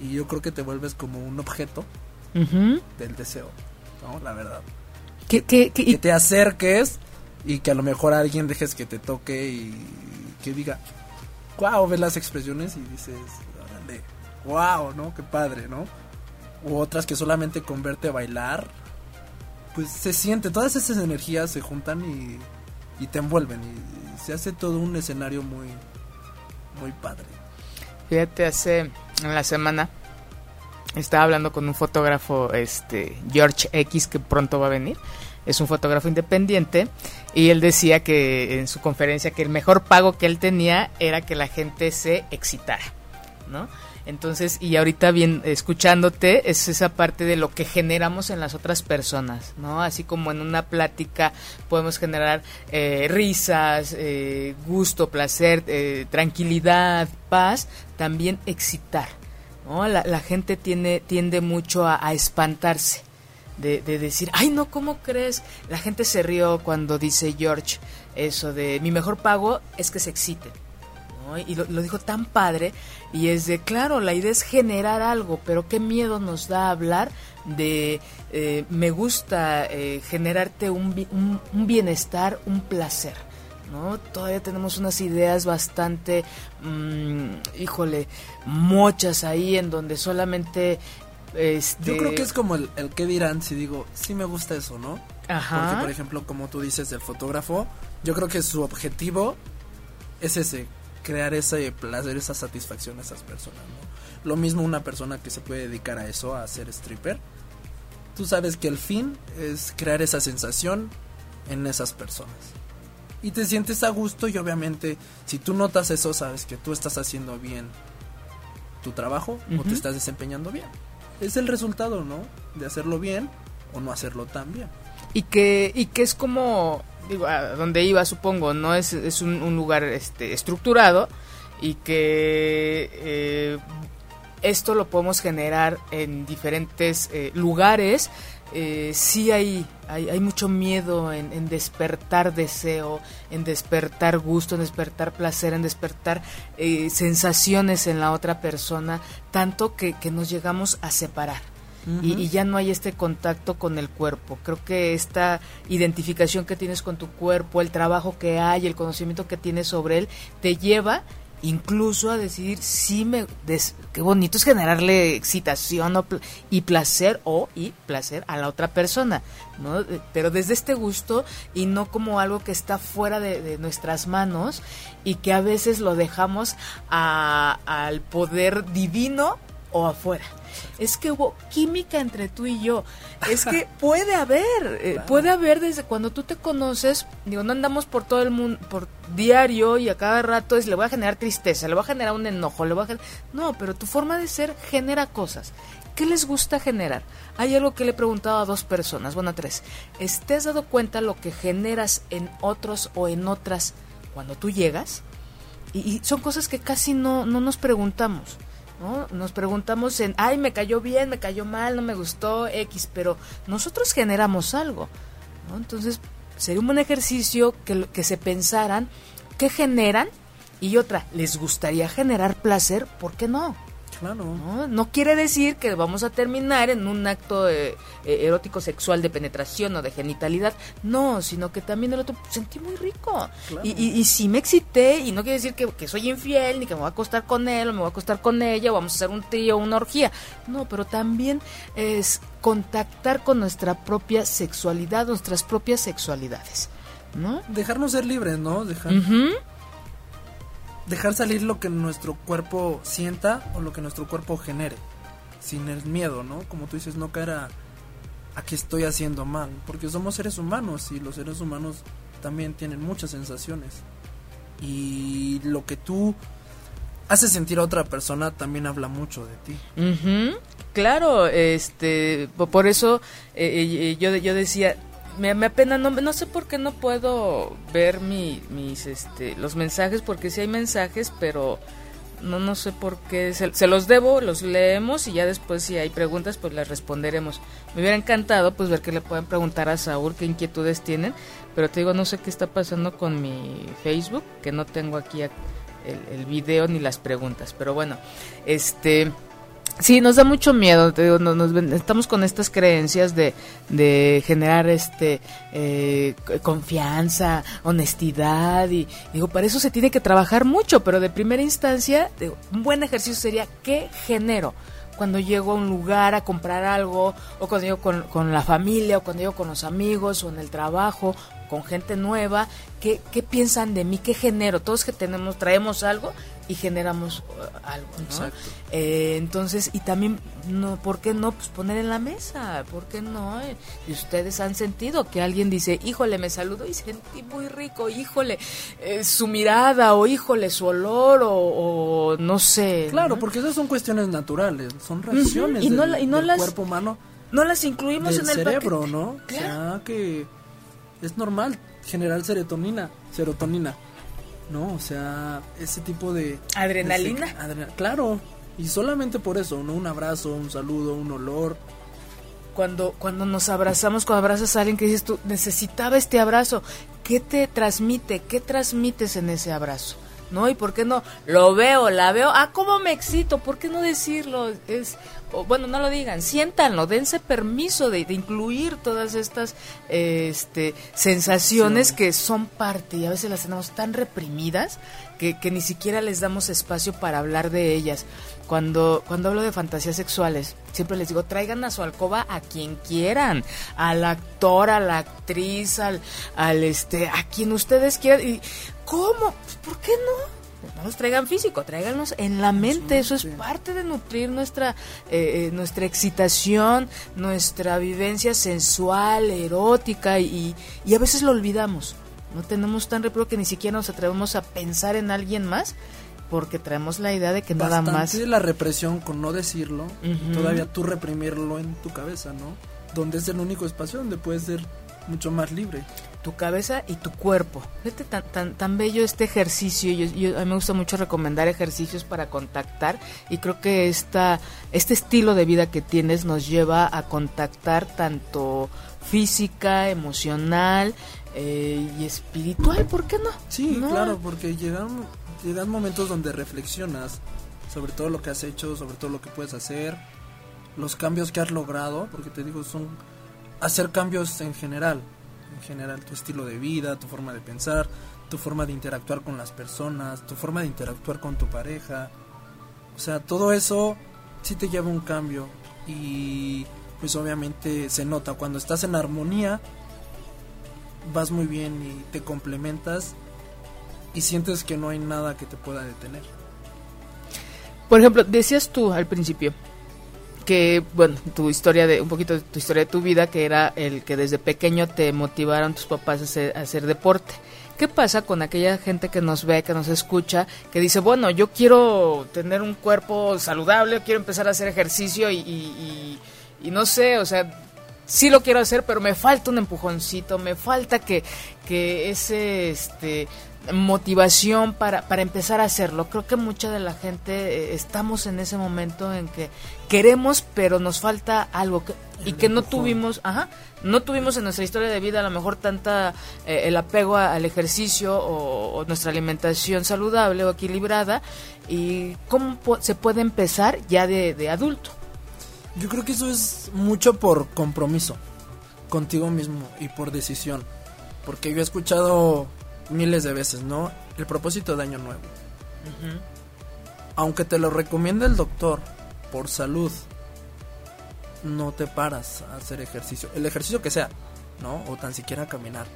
Y yo creo que te vuelves como un objeto del deseo, ¿no? La verdad. Que, que te acerques y que a lo mejor alguien dejes que te toque y que diga, wow, ves las expresiones y dices, wow, ¿no? Qué padre, ¿no? U otras que solamente con verte bailar, pues se siente, todas esas energías se juntan y, y te envuelven y, se hace todo un escenario muy, muy padre. Fíjate, hace en la semana estaba hablando con un fotógrafo, este, George X, que pronto va a venir es un fotógrafo independiente y él decía que en su conferencia que el mejor pago que él tenía era que la gente se excitara, ¿no? Entonces, y ahorita bien escuchándote, es esa parte de lo que generamos en las otras personas, ¿no? Así como en una plática podemos generar eh, risas, eh, gusto, placer, eh, tranquilidad, paz, también excitar, ¿no? La, gente tiene, tiende mucho a espantarse de, decir, ay no, ¿cómo crees? La gente se rió cuando dice George eso de mi mejor pago es que se excite. Y lo, dijo tan padre y es de, claro, la idea es generar algo, pero qué miedo nos da hablar de, eh, me gusta eh, generarte un, un, bienestar, un placer. ¿no? Todavía tenemos unas ideas bastante, mm, híjole, muchas ahí en donde solamente este... Yo creo que es como el, el que dirán si digo, sí me gusta eso, ¿no? Ajá. Porque, por ejemplo, como tú dices del fotógrafo, yo creo que su objetivo es ese, crear ese placer, esa satisfacción a esas personas, ¿no? Lo mismo una persona que se puede dedicar a eso, a ser stripper. Tú sabes que el fin es crear esa sensación en esas personas. Y te sientes a gusto y obviamente si tú notas eso, sabes que tú estás haciendo bien tu trabajo o te estás desempeñando bien es el resultado, ¿no? De hacerlo bien o no hacerlo tan bien. Y que, y que es como, digo, a donde iba supongo, ¿no? Es, es un, lugar este, estructurado y que eh, esto lo podemos generar en diferentes eh, lugares. Eh, sí hay, hay, mucho miedo en, despertar deseo, en despertar gusto, en despertar placer, en despertar eh, sensaciones en la otra persona, tanto que, nos llegamos a separar. y, y, ya no hay este contacto con el cuerpo. Creo que esta identificación que tienes con tu cuerpo, el trabajo que hay, el conocimiento que tienes sobre él, te lleva incluso a decidir si me qué bonito es generarle excitación y placer o y placer a la otra persona no eh, pero desde este gusto y no como algo que está fuera de, nuestras manos y que a veces lo dejamos al poder divino o afuera es que hubo química entre tú y yo. Es que [LAUGHS] puede haber, eh, puede haber desde cuando tú te conoces, digo, no andamos por todo el mundo, por diario y a cada rato es, le voy a generar tristeza, le voy a generar un enojo, le voy a No, pero tu forma de ser genera cosas. ¿Qué les gusta generar? Hay algo que le he preguntado a dos personas, bueno, a tres. ¿Te has dado cuenta lo que generas en otros o en otras cuando tú llegas? Y, y son cosas que casi no, no nos preguntamos. Nos preguntamos en, ay, me cayó bien, me cayó mal, no me gustó, X, pero nosotros generamos algo, Entonces, sería un buen ejercicio que, que se pensaran qué generan y otra, ¿les gustaría generar placer? ¿Por qué no? ¿No? quiere decir que vamos a terminar en un acto eh, eh, erótico sexual de penetración o de genitalidad. No, sino que también el otro sentí muy rico. Y, y, si me excité, y no quiere decir que, soy infiel, ni que me voy a acostar con él, o me voy a acostar con ella, o vamos a hacer un trío, una orgía. No, pero también es contactar con nuestra propia sexualidad, nuestras propias sexualidades. ¿No? Dejarnos ser libres, ¿no? Dejar dejar salir lo que nuestro cuerpo sienta o lo que nuestro cuerpo genere, sin el miedo, ¿no? Como tú dices, no caer a, que estoy haciendo mal, porque somos seres humanos y los seres humanos también tienen muchas sensaciones. Y lo que tú haces sentir a otra persona también habla mucho de ti. Claro, este, por eso eh, eh, yo, yo decía, me, me apena, no, no sé por qué no puedo ver mi, mis, este, los mensajes, porque sí hay mensajes, pero no, no sé por qué, se, los debo, los leemos y ya después si hay preguntas, pues las responderemos. Me hubiera encantado, pues, ver que le pueden preguntar a Saúl qué inquietudes tienen, pero te digo, no sé qué está pasando con mi Facebook, que no tengo aquí el, el video ni las preguntas, pero bueno, este... Sí, nos da mucho miedo, nos, estamos con estas creencias de, de generar este eh, confianza, honestidad y digo, para eso se tiene que trabajar mucho, pero de primera instancia, un buen ejercicio sería ¿qué genero? Cuando llego a un lugar a comprar algo, o cuando llego con, con la familia, o cuando llego con los amigos, o en el trabajo, con gente nueva, ¿qué, qué piensan de mí? ¿Qué genero? Todos que tenemos, traemos algo y generamos uh, algo, ¿no? Eh, entonces, y también, no, ¿por qué no? Pues poner en la mesa, ¿por qué no? y ustedes han sentido que alguien dice, híjole, me saludó y sentí muy rico, híjole, eh, su mirada, o híjole, su olor, o, no sé. Claro, porque esas son cuestiones naturales, son reacciones y no, y no del las, cuerpo humano. No las incluimos en el cerebro, ¿no? Claro. O sea, que es normal generar serotonina, serotonina. ¿No? O sea, ese tipo de... Adrenalina. claro, y solamente por eso, ¿no? Un abrazo, un saludo, un olor. Cuando, cuando nos abrazamos, cuando abrazas a alguien que dices tú, necesitaba este abrazo, ¿qué te transmite? ¿Qué transmites en ese abrazo? ¿No? ¿Y por qué no? Lo veo, la veo, ah, ¿cómo me excito? ¿Por qué no decirlo? Es bueno, no lo digan, siéntanlo, dense permiso de, incluir todas estas este, sensaciones que son parte y a veces las tenemos tan reprimidas que, ni siquiera les damos espacio para hablar de ellas. Cuando, cuando hablo de fantasías sexuales, siempre les digo, traigan a su alcoba a quien quieran, al actor, a la actriz, al, al este, a quien ustedes quieran. Y, ¿Cómo? ¿Por qué no? No los traigan físico, tráiganlos en la mente. Eso es parte de nutrir nuestra, eh, eh, nuestra excitación, nuestra vivencia sensual, erótica y, y a veces lo olvidamos. No tenemos tan repro que ni siquiera nos atrevemos a pensar en alguien más porque traemos la idea de que nada más. de la represión con no decirlo, todavía tú reprimirlo en tu cabeza, ¿no? Donde es el único espacio donde puedes ser mucho más libre. Tu cabeza y tu cuerpo. Fíjate tan, tan, tan bello este ejercicio. Yo, a mí me gusta mucho recomendar ejercicios para contactar y creo que esta, este estilo de vida que tienes nos lleva a contactar tanto física, emocional eh, y espiritual, ¿por qué no? Sí, claro, porque llegan, llegan momentos donde reflexionas sobre todo lo que has hecho, sobre todo lo que puedes hacer, los cambios que has logrado, porque te digo, son hacer cambios en general, en general, tu estilo de vida, tu forma de pensar, tu forma de interactuar con las personas, tu forma de interactuar con tu pareja. O sea, todo eso sí te lleva un cambio y pues obviamente se nota cuando estás en armonía vas muy bien y te complementas y sientes que no hay nada que te pueda detener. Por ejemplo, decías tú al principio que, bueno, tu historia de, un poquito de tu historia de tu vida, que era el que desde pequeño te motivaron tus papás a hacer, deporte. ¿Qué pasa con aquella gente que nos ve, que nos escucha, que dice, bueno, yo quiero tener un cuerpo saludable, quiero empezar a hacer ejercicio y, y no sé, o sea, sí lo quiero hacer, pero me falta un empujoncito, me falta que, que ese, este, motivación para, para empezar a hacerlo. Creo que mucha de la gente eh, estamos en ese momento en que queremos, pero nos falta algo que, y que no tuvimos, ajá, no tuvimos en nuestra historia de vida a lo mejor tanta eh, el apego al ejercicio o, nuestra alimentación saludable o equilibrada y cómo se puede empezar ya de, de adulto. Yo creo que eso es mucho por compromiso contigo mismo y por decisión. Porque yo he escuchado miles de veces, ¿no? El propósito de año nuevo. Aunque te lo recomienda el doctor por salud, no te paras a hacer ejercicio. El ejercicio que sea, ¿no? O tan siquiera caminar.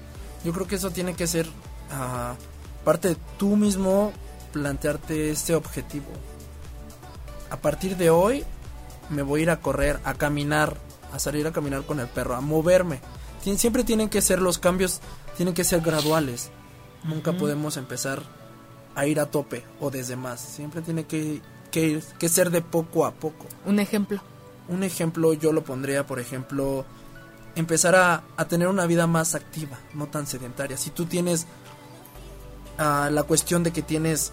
Yo creo que eso tiene que ser uh, parte de tú mismo plantearte este objetivo. A partir de hoy me voy a ir a correr, a caminar, a salir a caminar con el perro, a moverme. siempre tienen que ser los cambios, tienen que ser graduales. Nunca podemos empezar a ir a tope o desde más. Siempre tiene que, que, que ser de poco a poco. Un ejemplo. Un ejemplo yo lo pondría, por ejemplo, empezar a, a tener una vida más activa, no tan sedentaria. Si tú tienes uh, la cuestión de que tienes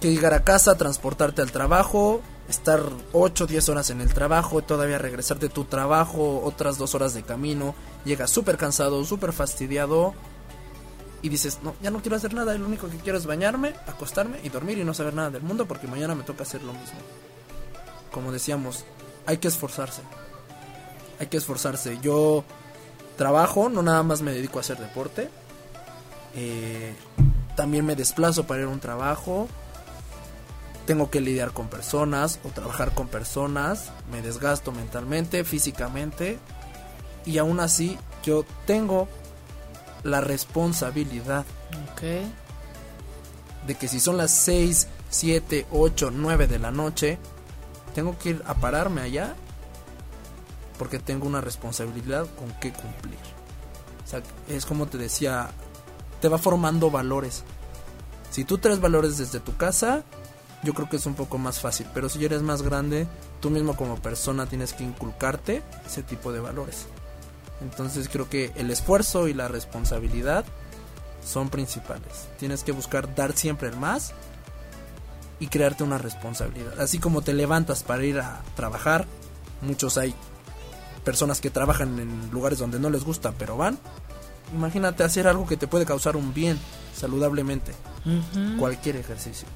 que llegar a casa, transportarte al trabajo, estar 8 o 10 horas en el trabajo, todavía regresar de tu trabajo, otras 2 horas de camino, llegas súper cansado, súper fastidiado, y dices, no, ya no quiero hacer nada, lo único que quiero es bañarme, acostarme y dormir y no saber nada del mundo porque mañana me toca hacer lo mismo. Como decíamos, hay que esforzarse. Hay que esforzarse. Yo trabajo, no nada más me dedico a hacer deporte. Eh, también me desplazo para ir a un trabajo. Tengo que lidiar con personas o trabajar con personas. Me desgasto mentalmente, físicamente. Y aún así yo tengo la responsabilidad. De que si son las 6, 7, 8, 9 de la noche, tengo que ir a pararme allá porque tengo una responsabilidad con que cumplir. O sea, es como te decía, te va formando valores. Si tú traes valores desde tu casa, yo creo que es un poco más fácil. Pero si eres más grande, tú mismo como persona tienes que inculcarte ese tipo de valores. Entonces creo que el esfuerzo y la responsabilidad son principales. Tienes que buscar dar siempre el más y crearte una responsabilidad. Así como te levantas para ir a trabajar, muchos hay personas que trabajan en lugares donde no les gusta, pero van. Imagínate hacer algo que te puede causar un bien saludablemente. Cualquier ejercicio.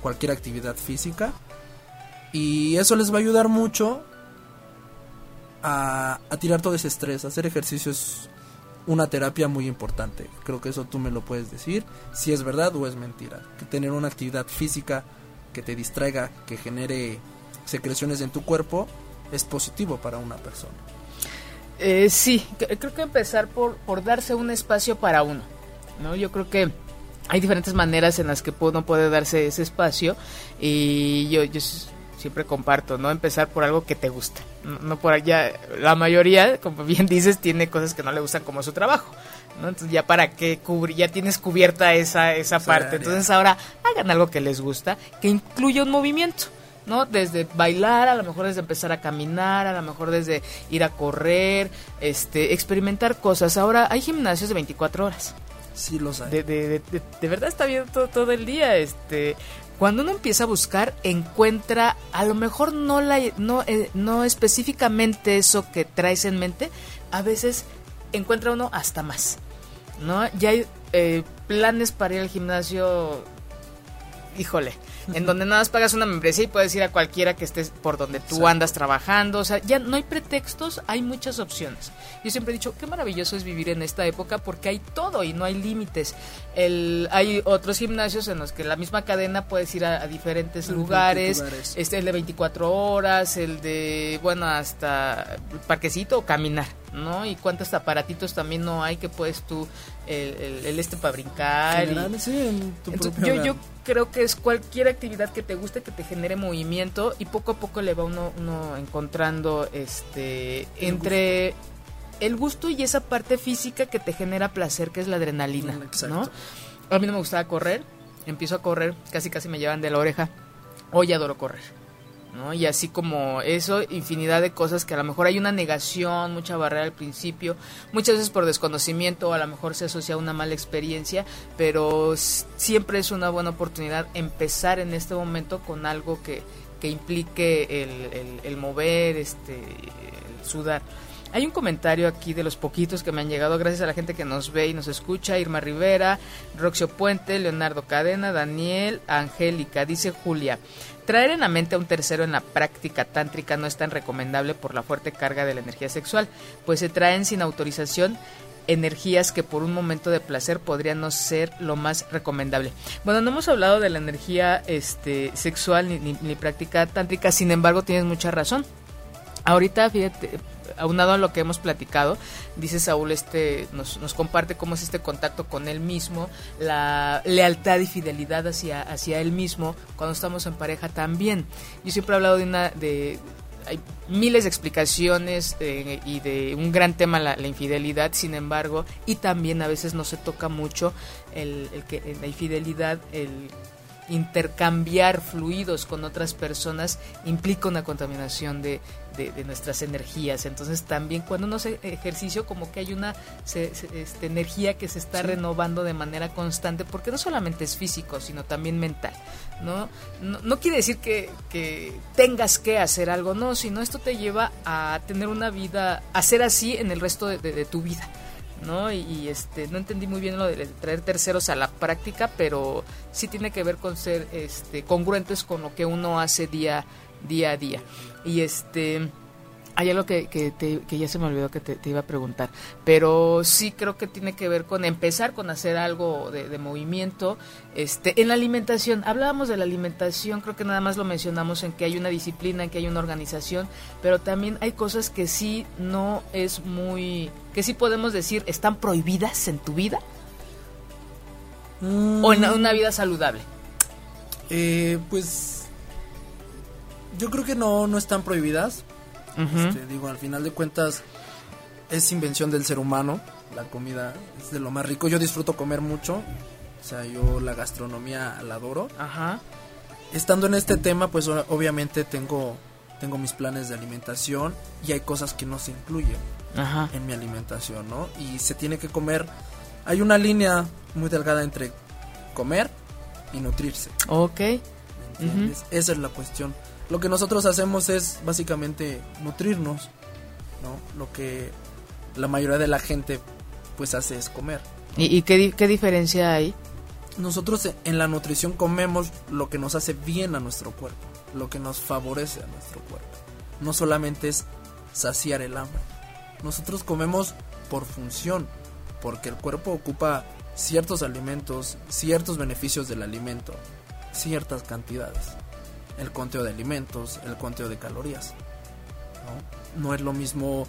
Cualquier actividad física. Y eso les va a ayudar mucho a, tirar todo ese estrés. Hacer ejercicio es una terapia muy importante. Creo que eso tú me lo puedes decir, si es verdad o es mentira. Que tener una actividad física que te distraiga, que genere secreciones en tu cuerpo, es positivo para una persona. Eh, sí, creo que empezar por, por darse un espacio para uno. ¿no? Yo creo que hay diferentes maneras en las que uno puede darse ese espacio y yo, yo siempre comparto, ¿no? Empezar por algo que te gusta. No, por allá, la mayoría, como bien dices, tiene cosas que no le gustan como su trabajo, ¿no? Entonces ya para qué cubrir, ya tienes cubierta esa, esa parte. Entonces ahora hagan algo que les gusta, que incluya un movimiento. ¿no? Desde bailar, a lo mejor desde empezar a caminar, a lo mejor desde ir a correr, este, experimentar cosas. Ahora hay gimnasios de 24 horas. Sí, los hay. De, de, de, de verdad está bien todo, todo, el día. Este, cuando uno empieza a buscar, encuentra, a lo mejor no, la, no, eh, no específicamente eso que traes en mente, a veces encuentra uno hasta más. ¿no? Ya hay eh, planes para ir al gimnasio, híjole, en donde nada más pagas una membresía y puedes ir a cualquiera que estés por donde tú andas trabajando. O sea, ya no hay pretextos, hay muchas opciones. Yo siempre he dicho, qué maravilloso es vivir en esta época porque hay todo y no hay límites. El, hay otros gimnasios en los que la misma cadena puedes ir a, a diferentes lugares, lugares, este el de 24 horas, el de, bueno, hasta parquecito o caminar, ¿no? Y cuántos aparatitos también no hay que puedes tú, el, el, el este para brincar. General, y, sí, en tu entonces, yo, yo creo que es cualquier actividad que te guste, que te genere movimiento y poco a poco le va uno, uno encontrando este El entre el gusto y esa parte física que te genera placer, que es la adrenalina, Exacto. ¿no? A mí no me gustaba correr, empiezo a correr, casi casi me llevan de la oreja. Hoy adoro correr. ¿No? Y así como eso, infinidad de cosas que a lo mejor hay una negación, mucha barrera al principio, muchas veces por desconocimiento a lo mejor se asocia a una mala experiencia, pero siempre es una buena oportunidad empezar en este momento con algo que, que implique el, el, el mover, este, el sudar. Hay un comentario aquí de los poquitos que me han llegado gracias a la gente que nos ve y nos escucha. Irma Rivera, Roxio Puente, Leonardo Cadena, Daniel, Angélica, dice Julia. Traer en la mente a un tercero en la práctica tántrica no es tan recomendable por la fuerte carga de la energía sexual, pues se traen sin autorización energías que por un momento de placer podrían no ser lo más recomendable. Bueno, no hemos hablado de la energía este, sexual ni, ni, ni práctica tántrica, sin embargo tienes mucha razón. Ahorita, fíjate, aunado a lo que hemos platicado, dice Saúl, este nos, comparte cómo es este contacto con él mismo, la lealtad y fidelidad hacia, hacia él mismo cuando estamos en pareja también. Yo siempre he hablado de una de hay miles de explicaciones eh, y de un gran tema la, la, infidelidad, sin embargo, y también a veces no se toca mucho el, el que la infidelidad, el intercambiar fluidos con otras personas implica una contaminación de, de, de, nuestras energías. Entonces también cuando uno hace ejercicio como que hay una se, se, este, energía que se está sí. renovando de manera constante porque no solamente es físico, sino también mental. No, no, no quiere decir que, que, tengas que hacer algo, no, sino esto te lleva a tener una vida, a ser así en el resto de, de tu vida. ¿no? Y, y, este no entendí muy bien lo de traer terceros a la práctica, pero sí tiene que ver con ser este congruentes con lo que uno hace día día a día. Y este hay algo que, que, te, que ya se me olvidó que te, te, iba a preguntar, pero sí creo que tiene que ver con empezar con hacer algo de, de, movimiento. Este, en la alimentación, hablábamos de la alimentación, creo que nada más lo mencionamos en que hay una disciplina, en que hay una organización, pero también hay cosas que sí no es muy, que sí podemos decir están prohibidas en tu vida mm. o en una vida saludable. Eh, pues yo creo que no, no están prohibidas Uh -huh. este, digo, al final de cuentas es invención del ser humano. La comida es de lo más rico. Yo disfruto comer mucho. O sea, yo la gastronomía la adoro. Ajá. Estando en este tema, pues obviamente tengo tengo mis planes de alimentación y hay cosas que no se incluyen Ajá. en mi alimentación, ¿no? Y se tiene que comer. Hay una línea muy delgada entre comer y nutrirse. Ok. Uh -huh. Esa es la cuestión lo que nosotros hacemos es básicamente nutrirnos, ¿no? Lo que la mayoría de la gente pues hace es comer. ¿Y, y qué, qué, diferencia hay? Nosotros en la nutrición comemos lo que nos hace bien a nuestro cuerpo, lo que nos favorece a nuestro cuerpo. No solamente es saciar el hambre. Nosotros comemos por función, porque el cuerpo ocupa ciertos alimentos, ciertos beneficios del alimento, ciertas cantidades el conteo de alimentos, el conteo de calorías. ¿no? no es lo mismo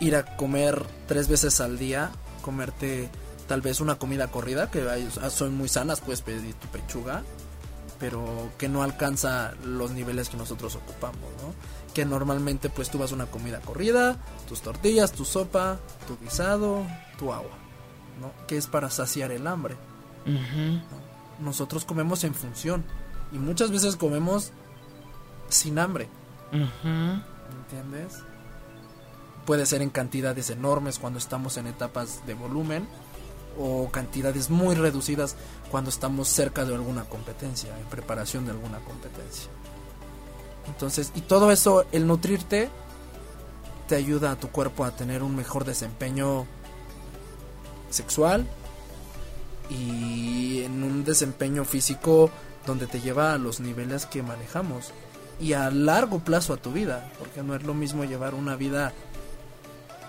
ir a comer tres veces al día, comerte tal vez una comida corrida, que son muy sanas, puedes pedir tu pechuga, pero que no alcanza los niveles que nosotros ocupamos, ¿no? Que normalmente pues tú vas a una comida corrida, tus tortillas, tu sopa, tu guisado, tu agua, ¿no? Que es para saciar el hambre. Uh -huh. ¿no? Nosotros comemos en función y muchas veces comemos sin hambre. ¿Entiendes? Puede ser en cantidades enormes cuando estamos en etapas de volumen o cantidades muy reducidas cuando estamos cerca de alguna competencia, en preparación de alguna competencia. Entonces, y todo eso, el nutrirte, te ayuda a tu cuerpo a tener un mejor desempeño sexual y en un desempeño físico donde te lleva a los niveles que manejamos y a largo plazo a tu vida, porque no es lo mismo llevar una vida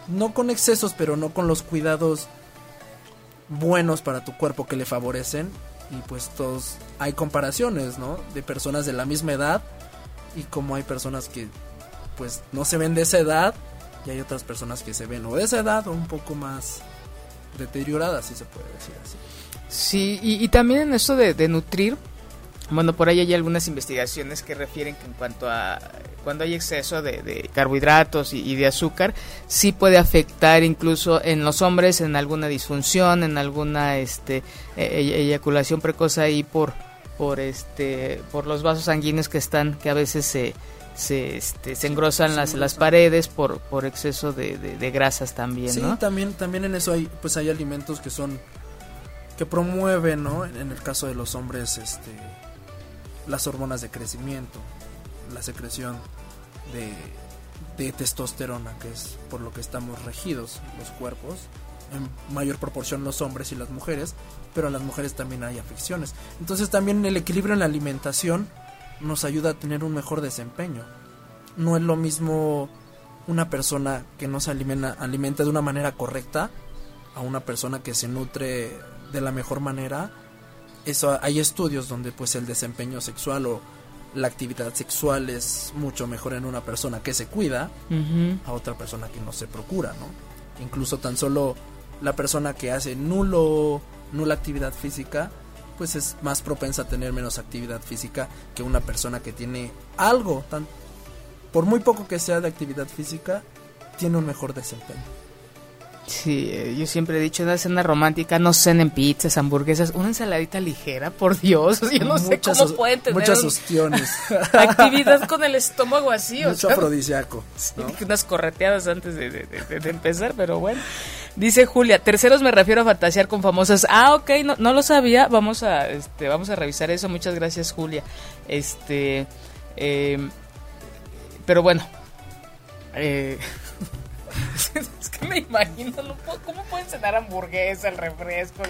no con excesos, pero no con los cuidados buenos para tu cuerpo que le favorecen y pues todos hay comparaciones, ¿no? De personas de la misma edad y como hay personas que pues no se ven de esa edad y hay otras personas que se ven o de esa edad o un poco más deterioradas, si se puede decir así. Sí, y, también en eso de, nutrir, bueno, por ahí hay algunas investigaciones que refieren que en cuanto a cuando hay exceso de, carbohidratos y, de azúcar, sí puede afectar incluso en los hombres en alguna disfunción, en alguna este e, e, eyaculación precoz ahí por por este por los vasos sanguíneos que están que a veces se se, este, se engrosan las, las paredes por, por exceso de, de, grasas también, sí, también, también en eso hay, pues hay alimentos que son, que promueven, ¿no? En el caso de los hombres, este, las hormonas de crecimiento, la secreción de, testosterona, que es por lo que estamos regidos los cuerpos, en mayor proporción los hombres y las mujeres, pero en las mujeres también hay afecciones. Entonces también el equilibrio en la alimentación nos ayuda a tener un mejor desempeño. No es lo mismo una persona que no se alimenta, alimenta de una manera correcta a una persona que se nutre de la mejor manera. Eso hay estudios donde pues el desempeño sexual o la actividad sexual es mucho mejor en una persona que se cuida a otra persona que no se procura, ¿no? Incluso tan solo la persona que hace nulo nula actividad física pues es más propensa a tener menos actividad física que una persona que tiene algo, tan, por muy poco que sea de actividad física, tiene un mejor desempeño. Sí, eh, yo siempre he dicho, una cena romántica no cenen pizzas, hamburguesas, una ensaladita ligera, por Dios. [LAUGHS] Yo no sé cómo pueden tener muchas opciones. [LAUGHS] actividad con el estómago así. Mucho [LAUGHS] afrodisíaco. unas correteadas antes de, de, empezar, pero bueno. Dice Julia, terceros me refiero a fantasear con famosas. Ah, ok, no, no lo sabía. Vamos a, este, vamos a revisar eso. Muchas gracias, Julia. Este, eh, pero bueno. Eh, me imagino, ¿cómo pueden cenar hamburguesa, el refresco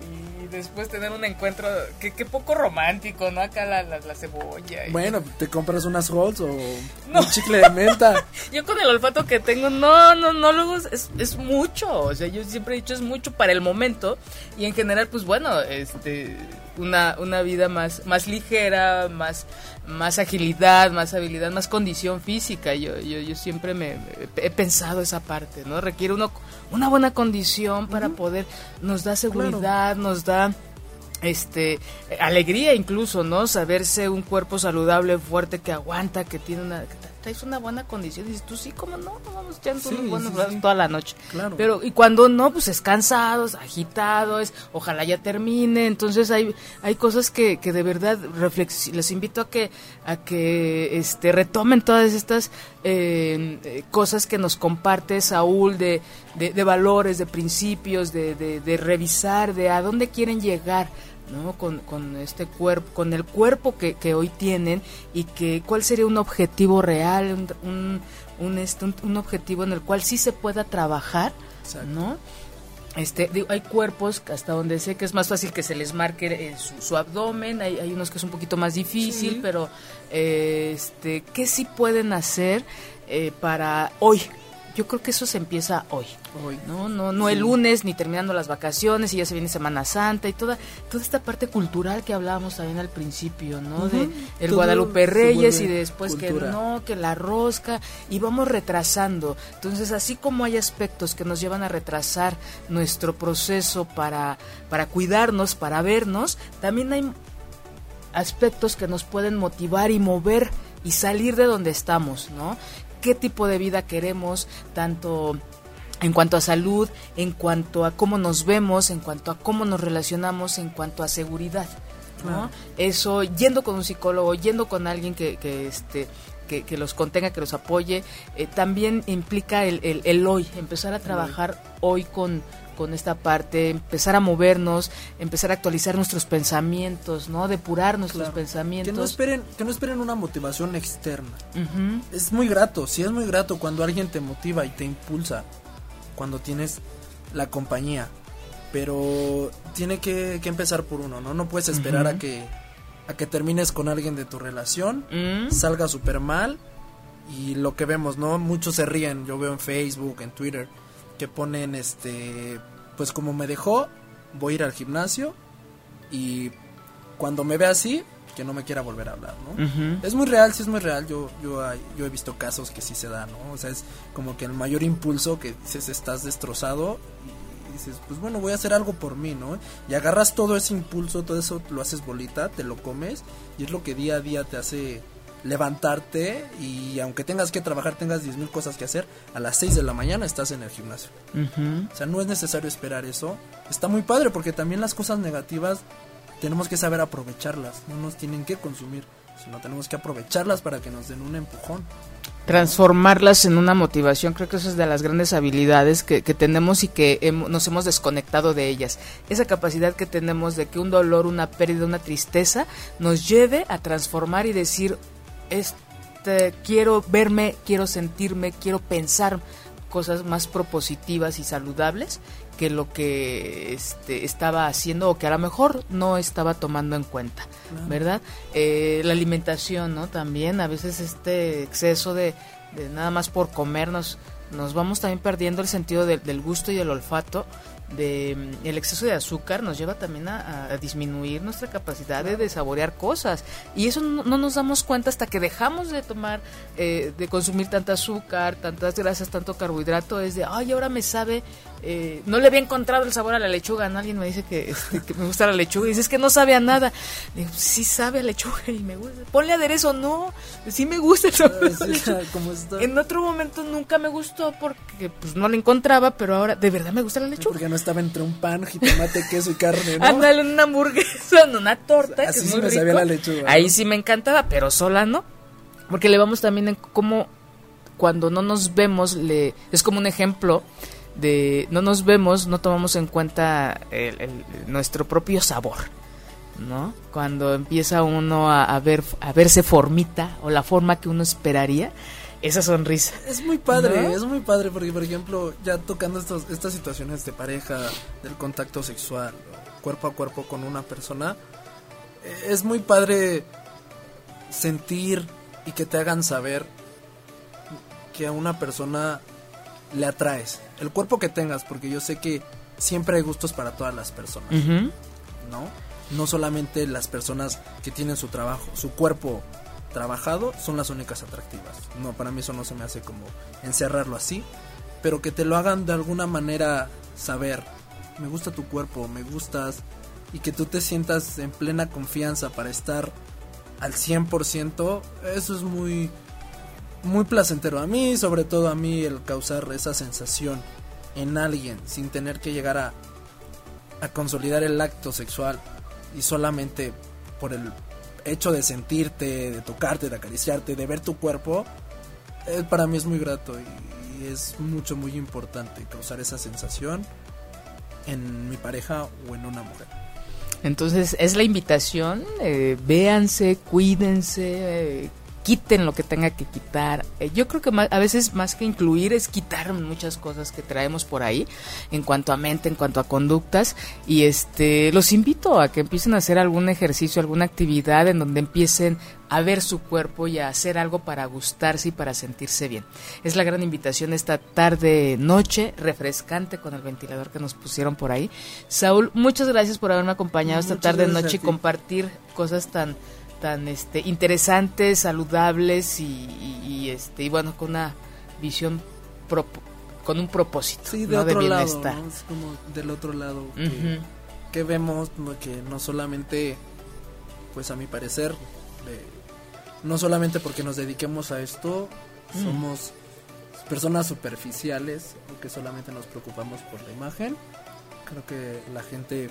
y después tener un encuentro? Que, poco romántico, ¿no? Acá la, la, cebolla. Bueno, te compras unas rolls o un chicle de menta. [LAUGHS] yo con el olfato que tengo, no, no, no, luego es, es mucho. O sea, yo siempre he dicho es mucho para el momento y en general, pues bueno, este una, una vida más, más ligera, más, más agilidad, más habilidad, más condición física. Yo, yo, yo siempre me, he pensado esa parte, ¿no? Requiere uno una buena condición para poder, nos da seguridad, nos da este alegría incluso, ¿no? Saberse un cuerpo saludable, fuerte, que aguanta, que tiene una traes una buena condición. Y dices, tú sí, como no, vamos echando unos buenos toda la noche. Claro. Pero, y cuando no, pues es cansado, es agitado, es, ojalá ya termine. Entonces hay, hay cosas que, que de verdad les invito a que, a que este, retomen todas estas eh, cosas que nos comparte Saúl de, de, valores, de principios, de, de, de revisar, de a dónde quieren llegar ¿no? Con, con, este cuerpo, con el cuerpo que, que, hoy tienen y que cuál sería un objetivo real, un, un, este, un, objetivo en el cual sí se pueda trabajar, ¿no? Este, hay cuerpos hasta donde sé que es más fácil que se les marque su, abdomen, hay, hay, unos que es un poquito más difícil, pero eh, este, ¿qué sí pueden hacer eh, para hoy? Yo creo que eso se empieza hoy. Hoy. No, no, no el lunes ni terminando las vacaciones y ya se viene Semana Santa y toda, toda esta parte cultural que hablábamos también al principio, ¿no? De el Guadalupe Reyes y después que no, que la rosca y vamos retrasando. Entonces, así como hay aspectos que nos llevan a retrasar nuestro proceso para, para cuidarnos, para vernos, también hay aspectos que nos pueden motivar y mover y salir de donde estamos, ¿no? Qué tipo de vida queremos, tanto en cuanto a salud, en cuanto a cómo nos vemos, en cuanto a cómo nos relacionamos, en cuanto a seguridad. ¿no? Eso, yendo con un psicólogo, yendo con alguien que, que este que, los contenga, que los apoye, eh, también implica el, el, hoy, empezar a trabajar hoy con, con esta parte, empezar a movernos, empezar a actualizar nuestros pensamientos, ¿no? Depurar nuestros pensamientos. Que no esperen, que no esperen una motivación externa. Es muy grato, sí es muy grato cuando alguien te motiva y te impulsa, cuando tienes la compañía, pero tiene que, empezar por uno, ¿no? No puedes esperar a que a que termines con alguien de tu relación, mm. salga súper mal y lo que vemos, ¿no? Muchos se ríen, yo veo en Facebook, en Twitter, que ponen este, pues como me dejó, voy a ir al gimnasio y cuando me ve así, que no me quiera volver a hablar, ¿no? Es muy real, sí es muy real, yo, yo, yo he visto casos que sí se dan, ¿no? O sea, es como que el mayor impulso que dices estás destrozado dices, pues bueno, voy a hacer algo por mí, ¿no? Y agarras todo ese impulso, todo eso lo haces bolita, te lo comes y es lo que día a día te hace levantarte y aunque tengas que trabajar, tengas 10.000 mil cosas que hacer, a las 6 de la mañana estás en el gimnasio. O sea, no es necesario esperar eso. Está muy padre porque también las cosas negativas tenemos que saber aprovecharlas, no nos tienen que consumir, sino tenemos que aprovecharlas para que nos den un empujón transformarlas en una motivación. Creo que eso es de las grandes habilidades que, tenemos y que nos hemos desconectado de ellas. Esa capacidad que tenemos de que un dolor, una pérdida, una tristeza nos lleve a transformar y decir, este, quiero verme, quiero sentirme, quiero pensar cosas más propositivas y saludables que lo que este, estaba haciendo o que a lo mejor no estaba tomando en cuenta, ¿verdad? Eh, la alimentación, ¿no? También a veces este exceso de, nada más por comernos, nos vamos también perdiendo el sentido del gusto y el olfato de mm, el exceso de azúcar nos lleva también a, disminuir nuestra capacidad de, saborear cosas. Y eso no, nos damos cuenta hasta que dejamos de tomar eh, de consumir tanta azúcar tantas grasas tanto carbohidrato. Es de ay ahora me sabe eh, no le había encontrado el sabor a la lechuga ¿no? alguien me dice que, este, que me gusta la lechuga y dice es que no sabe a nada digo, sí sabe a lechuga y me gusta ponle aderezo no sí me gusta el sabor [LAUGHS] [LAUGHS] en otro momento nunca me gustó porque pues no le encontraba pero ahora de verdad me gusta la lechuga estaba entre un pan, jitomate, [LAUGHS] queso y carne, ¿no? Ándale, una hamburguesa, una torta. Así sí me sabía la lechuga. Ahí sí me encantaba, pero sola no. Porque le vamos también en cómo cuando no nos vemos, le es como un ejemplo de no nos vemos, no tomamos en cuenta nuestro propio sabor. ¿no? Cuando empieza uno a, a, ver a verse formita o la forma que uno esperaría, esa sonrisa. Es muy padre, es muy padre porque, por ejemplo, ya tocando estos, estas situaciones de pareja, del contacto sexual, cuerpo a cuerpo con una persona, eh, es muy padre sentir y que te hagan saber que a una persona le atraes. El cuerpo que tengas, porque yo sé que siempre hay gustos para todas las personas, ¿no? No solamente las personas que tienen su trabajo, su cuerpo trabajado son las únicas atractivas. No, para mí eso no se me hace como encerrarlo así, pero que te lo hagan de alguna manera saber, me gusta tu cuerpo, me gustas, y que tú te sientas en plena confianza para estar al 100%, eso es muy, muy placentero. A mí, sobre todo a mí, el causar esa sensación en alguien sin tener que llegar a, consolidar el acto sexual y solamente por el hecho de sentirte, de tocarte, de acariciarte, de ver tu cuerpo, eh, para mí es muy grato y, es mucho, muy importante causar esa sensación en mi pareja o en una mujer. Entonces es la invitación, eh, véanse, cuídense, eh, quiten lo que tenga que quitar. Eh, yo creo que a veces más que incluir es quitar muchas cosas que traemos por ahí en cuanto a mente, en cuanto a conductas y este los invito a que empiecen a hacer algún ejercicio, alguna actividad en donde empiecen a ver su cuerpo y a hacer algo para gustarse y para sentirse bien. Es la gran invitación esta tarde noche refrescante con el ventilador que nos pusieron por ahí. Saúl, muchas gracias por haberme acompañado esta tarde noche y compartir cosas tan tan este interesantes, saludables y, este y bueno con una visión con un propósito sí, de otro lado es como del otro lado que, vemos que no solamente pues a mi parecer no solamente porque nos dediquemos a esto mm. somos personas superficiales que solamente nos preocupamos por la imagen creo que la gente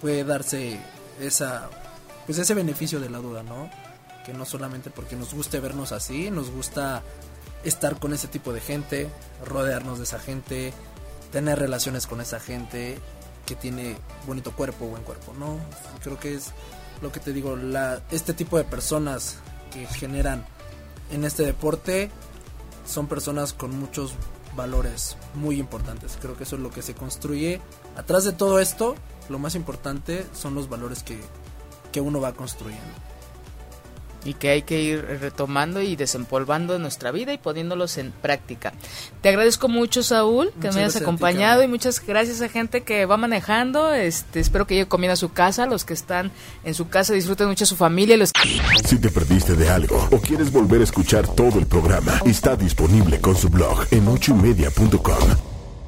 puede darse esa pues ese beneficio de la duda, ¿no? Que no solamente porque nos guste vernos así, nos gusta estar con ese tipo de gente, rodearnos de esa gente, tener relaciones con esa gente que tiene bonito cuerpo, buen cuerpo, ¿no? Creo que es lo que te digo, este tipo de personas que generan en este deporte son personas con muchos valores muy importantes. Creo que eso es lo que se construye. Atrás de todo esto, lo más importante son los valores que, que uno va construyendo y que hay que ir retomando y desempolvando en nuestra vida y poniéndolos en práctica. Te agradezco mucho, Saúl, que me hayas acompañado y muchas gracias a gente que va manejando. Este, espero que llegue comiendo a su casa, los que están en su casa disfruten mucho a su familia. Los... Si te perdiste de algo o quieres volver a escuchar todo el programa, está disponible con su blog en ochoymedia.com